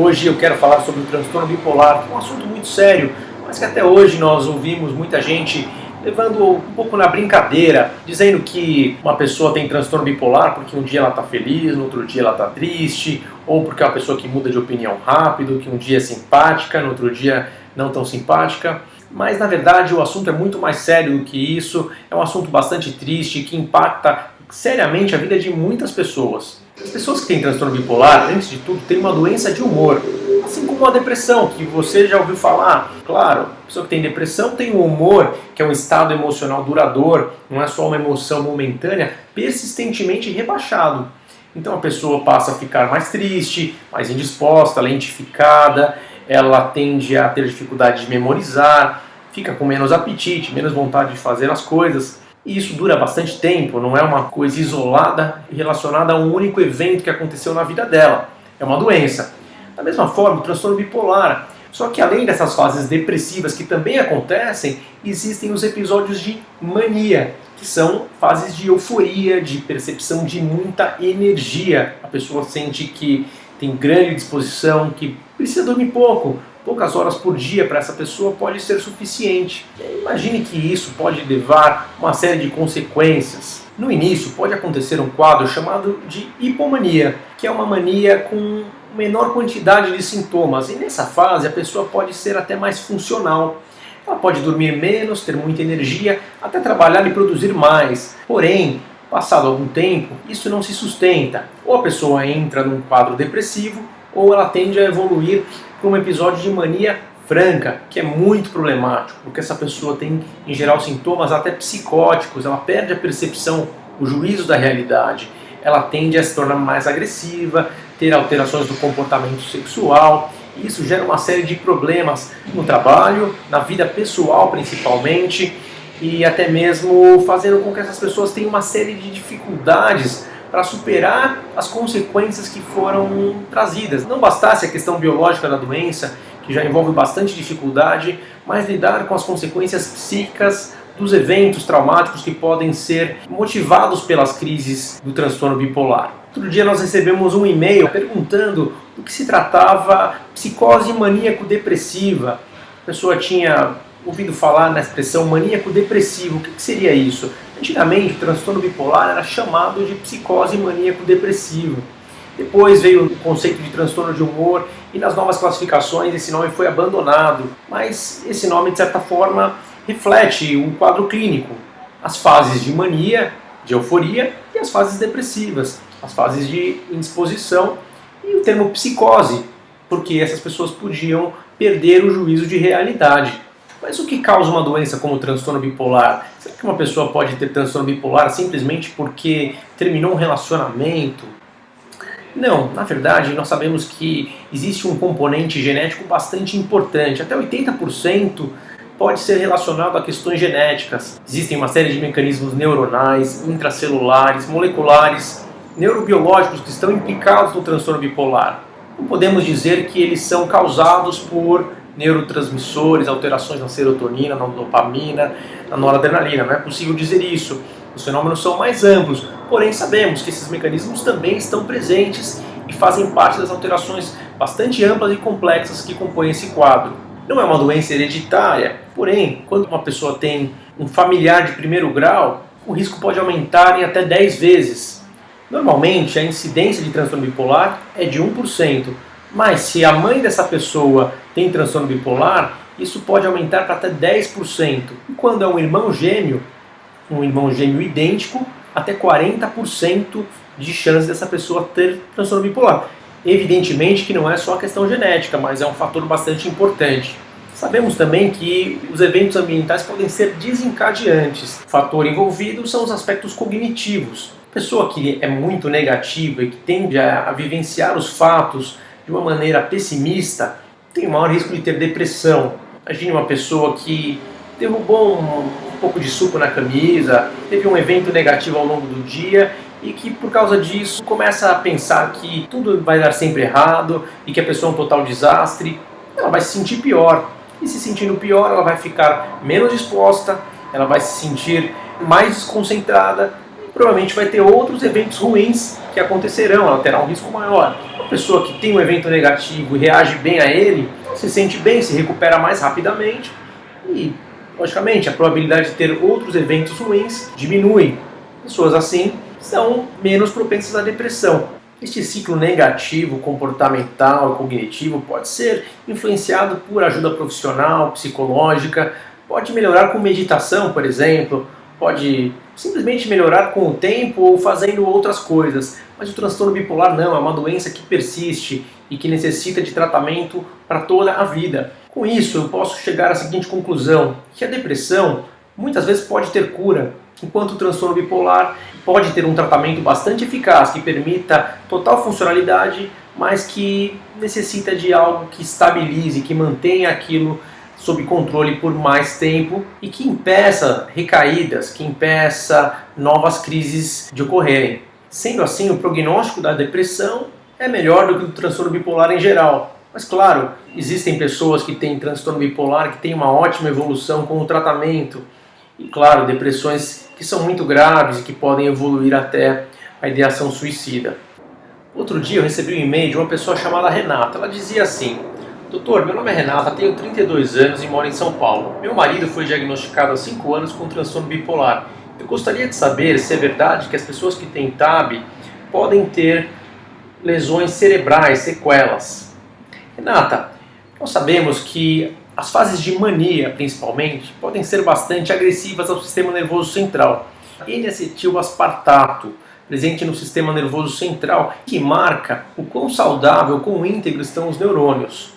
Hoje eu quero falar sobre o transtorno bipolar, é um assunto muito sério, mas que até hoje nós ouvimos muita gente levando um pouco na brincadeira, dizendo que uma pessoa tem transtorno bipolar porque um dia ela está feliz, no outro dia ela está triste, ou porque é uma pessoa que muda de opinião rápido, que um dia é simpática, no outro dia não tão simpática. Mas na verdade o assunto é muito mais sério do que isso, é um assunto bastante triste que impacta seriamente a vida de muitas pessoas. As pessoas que têm transtorno bipolar, antes de tudo, têm uma doença de humor, assim como a depressão, que você já ouviu falar. Claro, a pessoa que tem depressão tem o humor, que é um estado emocional duradouro, não é só uma emoção momentânea, persistentemente rebaixado. Então a pessoa passa a ficar mais triste, mais indisposta, lentificada, ela tende a ter dificuldade de memorizar, fica com menos apetite, menos vontade de fazer as coisas. E isso dura bastante tempo, não é uma coisa isolada relacionada a um único evento que aconteceu na vida dela. É uma doença. Da mesma forma, o transtorno bipolar. Só que além dessas fases depressivas que também acontecem, existem os episódios de mania, que são fases de euforia, de percepção de muita energia. A pessoa sente que tem grande disposição, que precisa dormir pouco, poucas horas por dia para essa pessoa pode ser suficiente. Imagine que isso pode levar uma série de consequências. No início, pode acontecer um quadro chamado de hipomania, que é uma mania com menor quantidade de sintomas, e nessa fase a pessoa pode ser até mais funcional. Ela pode dormir menos, ter muita energia, até trabalhar e produzir mais. Porém, passado algum tempo, isso não se sustenta. Ou a pessoa entra num quadro depressivo, ou ela tende a evoluir para um episódio de mania franca, que é muito problemático, porque essa pessoa tem, em geral, sintomas até psicóticos, ela perde a percepção, o juízo da realidade, ela tende a se tornar mais agressiva, ter alterações do comportamento sexual, isso gera uma série de problemas no trabalho, na vida pessoal principalmente, e até mesmo fazendo com que essas pessoas tenham uma série de dificuldades para superar as consequências que foram trazidas. Não bastasse a questão biológica da doença, que já envolve bastante dificuldade, mas lidar com as consequências psíquicas dos eventos traumáticos que podem ser motivados pelas crises do transtorno bipolar. Outro dia nós recebemos um e-mail perguntando do que se tratava psicose maníaco-depressiva. A pessoa tinha ouvido falar na expressão maníaco-depressivo. O que seria isso? Antigamente, o transtorno bipolar era chamado de psicose maníaco-depressivo. Depois veio o conceito de transtorno de humor e nas novas classificações esse nome foi abandonado. Mas esse nome, de certa forma, reflete um quadro clínico. As fases de mania, de euforia e as fases depressivas, as fases de indisposição e o termo psicose, porque essas pessoas podiam perder o juízo de realidade. Mas o que causa uma doença como o transtorno bipolar? Será que uma pessoa pode ter transtorno bipolar simplesmente porque terminou um relacionamento? Não, na verdade, nós sabemos que existe um componente genético bastante importante, até 80% pode ser relacionado a questões genéticas. Existem uma série de mecanismos neuronais, intracelulares, moleculares, neurobiológicos que estão implicados no transtorno bipolar. Não podemos dizer que eles são causados por neurotransmissores, alterações na serotonina, na dopamina, na noradrenalina. Não é possível dizer isso. Os fenômenos são mais amplos, porém sabemos que esses mecanismos também estão presentes e fazem parte das alterações bastante amplas e complexas que compõem esse quadro. Não é uma doença hereditária, porém, quando uma pessoa tem um familiar de primeiro grau, o risco pode aumentar em até 10 vezes. Normalmente, a incidência de transtorno bipolar é de 1%, mas se a mãe dessa pessoa tem transtorno bipolar, isso pode aumentar para até 10%. E quando é um irmão gêmeo, um irmão gêmeo idêntico, até 40% de chance dessa pessoa ter transtorno bipolar. Evidentemente que não é só a questão genética, mas é um fator bastante importante. Sabemos também que os eventos ambientais podem ser desencadeantes. O fator envolvido são os aspectos cognitivos. Pessoa que é muito negativa e que tende a vivenciar os fatos de uma maneira pessimista, tem o maior risco de ter depressão. Imagine uma pessoa que derrubou um, pouco de suco na camisa, teve um evento negativo ao longo do dia e que por causa disso começa a pensar que tudo vai dar sempre errado e que a pessoa é um total desastre, ela vai se sentir pior. E se sentindo pior, ela vai ficar menos disposta, ela vai se sentir mais desconcentrada provavelmente vai ter outros eventos ruins que acontecerão, ela terá um risco maior. Uma pessoa que tem um evento negativo e reage bem a ele, se sente bem, se recupera mais rapidamente e, logicamente, a probabilidade de ter outros eventos ruins diminui. Pessoas assim são menos propensas à depressão. Este ciclo negativo comportamental e cognitivo pode ser influenciado por ajuda profissional, psicológica, pode melhorar com meditação, por exemplo, pode simplesmente melhorar com o tempo ou fazendo outras coisas. Mas o transtorno bipolar não, é uma doença que persiste e que necessita de tratamento para toda a vida. Com isso, eu posso chegar à seguinte conclusão: que a depressão muitas vezes pode ter cura, enquanto o transtorno bipolar pode ter um tratamento bastante eficaz que permita total funcionalidade, mas que necessita de algo que estabilize, que mantenha aquilo sob controle por mais tempo e que impeça recaídas, que impeça novas crises de ocorrerem. Sendo assim, o prognóstico da depressão é melhor do que o transtorno bipolar em geral. Mas claro, existem pessoas que têm transtorno bipolar que têm uma ótima evolução com o tratamento. E claro, depressões que são muito graves e que podem evoluir até a ideação suicida. Outro dia eu recebi um e-mail de uma pessoa chamada Renata. Ela dizia assim: Doutor, meu nome é Renata, tenho 32 anos e moro em São Paulo. Meu marido foi diagnosticado há 5 anos com transtorno bipolar. Eu gostaria de saber se é verdade que as pessoas que têm TAB podem ter lesões cerebrais, sequelas. Renata, nós sabemos que as fases de mania, principalmente, podem ser bastante agressivas ao sistema nervoso central. N-acetil-aspartato, presente no sistema nervoso central, que marca o quão saudável, quão íntegro estão os neurônios.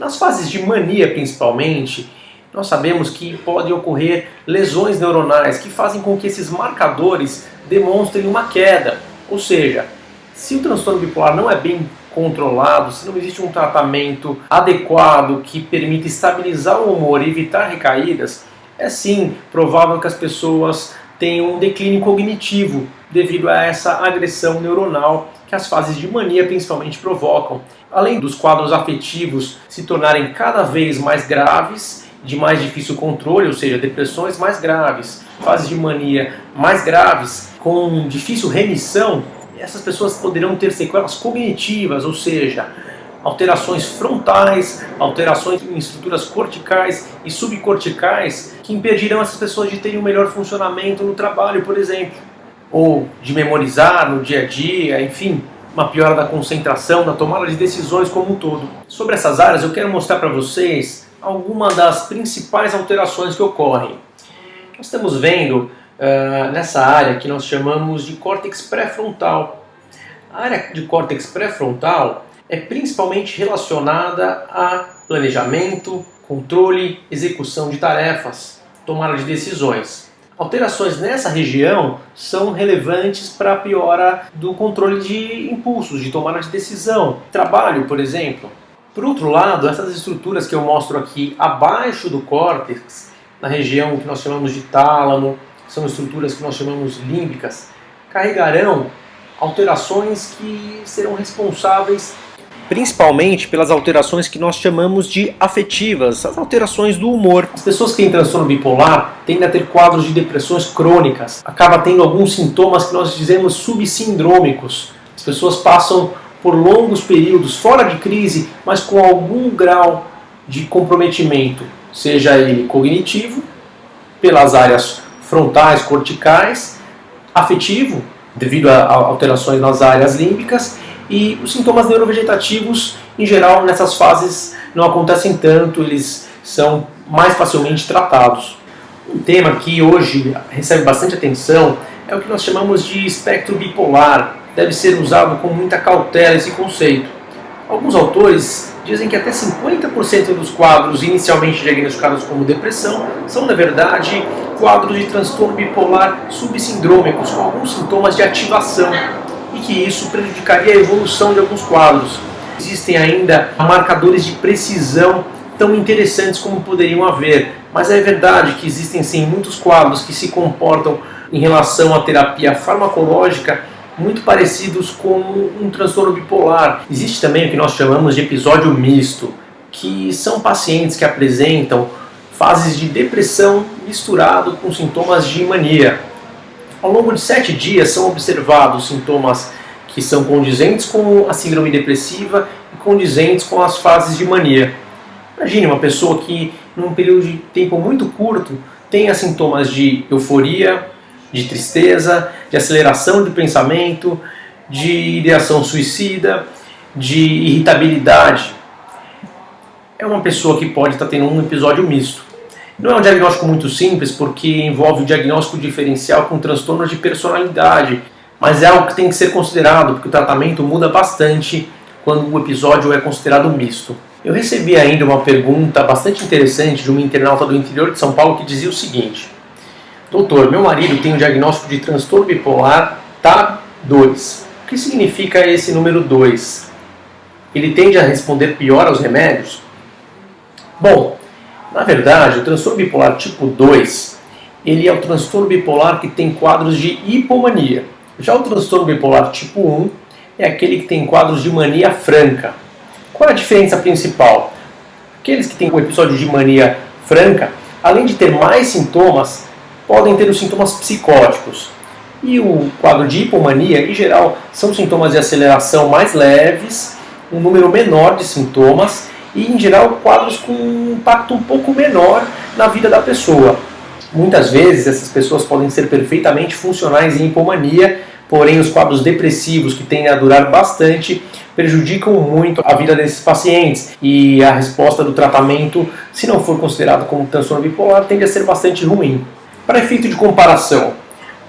Nas fases de mania, principalmente, nós sabemos que podem ocorrer lesões neuronais que fazem com que esses marcadores demonstrem uma queda. Ou seja, se o transtorno bipolar não é bem controlado, se não existe um tratamento adequado que permita estabilizar o humor e evitar recaídas, é sim provável que as pessoas tenham um declínio cognitivo devido a essa agressão neuronal que as fases de mania principalmente provocam. Além dos quadros afetivos se tornarem cada vez mais graves, de mais difícil controle, ou seja, depressões mais graves, fases de mania mais graves, com difícil remissão, essas pessoas poderão ter sequelas cognitivas, ou seja, alterações frontais, alterações em estruturas corticais e subcorticais que impedirão essas pessoas de terem um melhor funcionamento no trabalho, por exemplo, ou de memorizar no dia a dia, enfim, uma piora da concentração, da tomada de decisões como um todo. Sobre essas áreas, eu quero mostrar para vocês algumas das principais alterações que ocorrem. Nós estamos vendo uh, nessa área que nós chamamos de córtex pré-frontal. A área de córtex pré-frontal é principalmente relacionada a planejamento, controle, execução de tarefas, tomada de decisões. Alterações nessa região são relevantes para a piora do controle de impulsos, de tomada de decisão. Trabalho, por exemplo. Por outro lado, essas estruturas que eu mostro aqui abaixo do córtex, na região que nós chamamos de tálamo, são estruturas que nós chamamos límbicas, carregarão alterações que serão responsáveis principalmente pelas alterações que nós chamamos de afetivas, as alterações do humor. As pessoas que têm transtorno bipolar tendem a ter quadros de depressões crônicas, acaba tendo alguns sintomas que nós dizemos subsindrômicos. As pessoas passam por longos períodos fora de crise, mas com algum grau de comprometimento, seja ele cognitivo, pelas áreas frontais, corticais, afetivo, devido a alterações nas áreas límbicas, e os sintomas neurovegetativos, em geral, nessas fases não acontecem tanto, eles são mais facilmente tratados. Um tema que hoje recebe bastante atenção é o que nós chamamos de espectro bipolar. Deve ser usado com muita cautela esse conceito. Alguns autores dizem que até 50% dos quadros inicialmente diagnosticados como depressão são, na verdade, quadros de transtorno bipolar subsindrômicos, com alguns sintomas de ativação, e que isso prejudicaria a evolução de alguns quadros. Existem ainda marcadores de precisão tão interessantes como poderiam haver, mas é verdade que existem sim muitos quadros que se comportam em relação à terapia farmacológica muito parecidos com um transtorno bipolar. Existe também o que nós chamamos de episódio misto, que são pacientes que apresentam fases de depressão misturado com sintomas de mania. Ao longo de sete dias são observados sintomas que são condizentes com a síndrome depressiva e condizentes com as fases de mania. Imagine uma pessoa que, num período de tempo muito curto, tenha sintomas de euforia, de tristeza, de aceleração de pensamento, de ideação suicida, de irritabilidade. É uma pessoa que pode estar tendo um episódio misto. Não é um diagnóstico muito simples porque envolve o diagnóstico diferencial com transtornos de personalidade, mas é algo que tem que ser considerado porque o tratamento muda bastante quando o episódio é considerado misto. Eu recebi ainda uma pergunta bastante interessante de uma internauta do interior de São Paulo que dizia o seguinte: Doutor, meu marido tem o um diagnóstico de transtorno bipolar TAB2. O que significa esse número 2? Ele tende a responder pior aos remédios? Bom, na verdade, o transtorno bipolar tipo 2, ele é o transtorno bipolar que tem quadros de hipomania. Já o transtorno bipolar tipo 1 é aquele que tem quadros de mania franca. Qual é a diferença principal? Aqueles que têm o episódio de mania franca, além de ter mais sintomas, podem ter os sintomas psicóticos. E o quadro de hipomania, em geral, são sintomas de aceleração mais leves, um número menor de sintomas e, em geral, quadros com um impacto um pouco menor na vida da pessoa. Muitas vezes essas pessoas podem ser perfeitamente funcionais em hipomania, porém os quadros depressivos que tendem a durar bastante prejudicam muito a vida desses pacientes e a resposta do tratamento, se não for considerado como transtorno bipolar, tende a ser bastante ruim. Para efeito de comparação,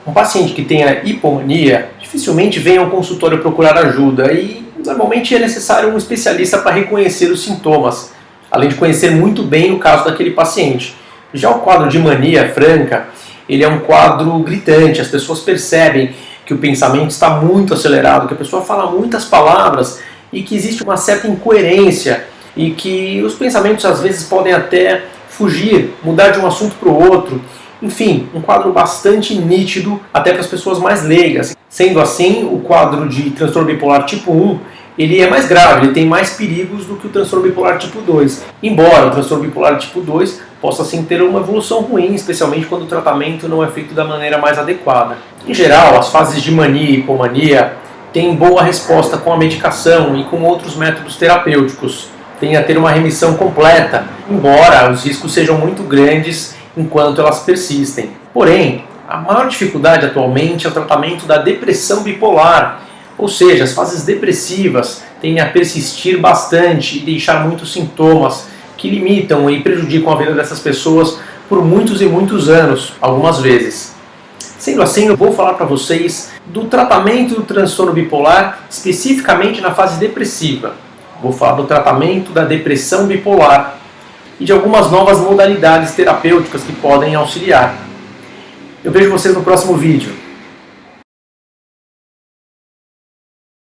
um paciente que tenha hipomania dificilmente vem ao consultório procurar ajuda e normalmente é necessário um especialista para reconhecer os sintomas, além de conhecer muito bem o caso daquele paciente. Já o quadro de mania franca, ele é um quadro gritante, as pessoas percebem que o pensamento está muito acelerado, que a pessoa fala muitas palavras e que existe uma certa incoerência e que os pensamentos às vezes podem até fugir, mudar de um assunto para o outro. Enfim, um quadro bastante nítido até para as pessoas mais leigas. Sendo assim, o quadro de transtorno bipolar tipo 1 ele é mais grave, ele tem mais perigos do que o transtorno bipolar tipo 2. Embora o transtorno bipolar tipo 2 possa sim ter uma evolução ruim, especialmente quando o tratamento não é feito da maneira mais adequada. Em geral, as fases de mania e hipomania têm boa resposta com a medicação e com outros métodos terapêuticos. Tem a ter uma remissão completa, embora os riscos sejam muito grandes enquanto elas persistem. Porém, a maior dificuldade atualmente é o tratamento da depressão bipolar, ou seja, as fases depressivas tendem a persistir bastante e deixar muitos sintomas que limitam e prejudicam a vida dessas pessoas por muitos e muitos anos, algumas vezes. Sendo assim, eu vou falar para vocês do tratamento do transtorno bipolar, especificamente na fase depressiva. Vou falar do tratamento da depressão bipolar e de algumas novas modalidades terapêuticas que podem auxiliar. Eu vejo vocês no próximo vídeo.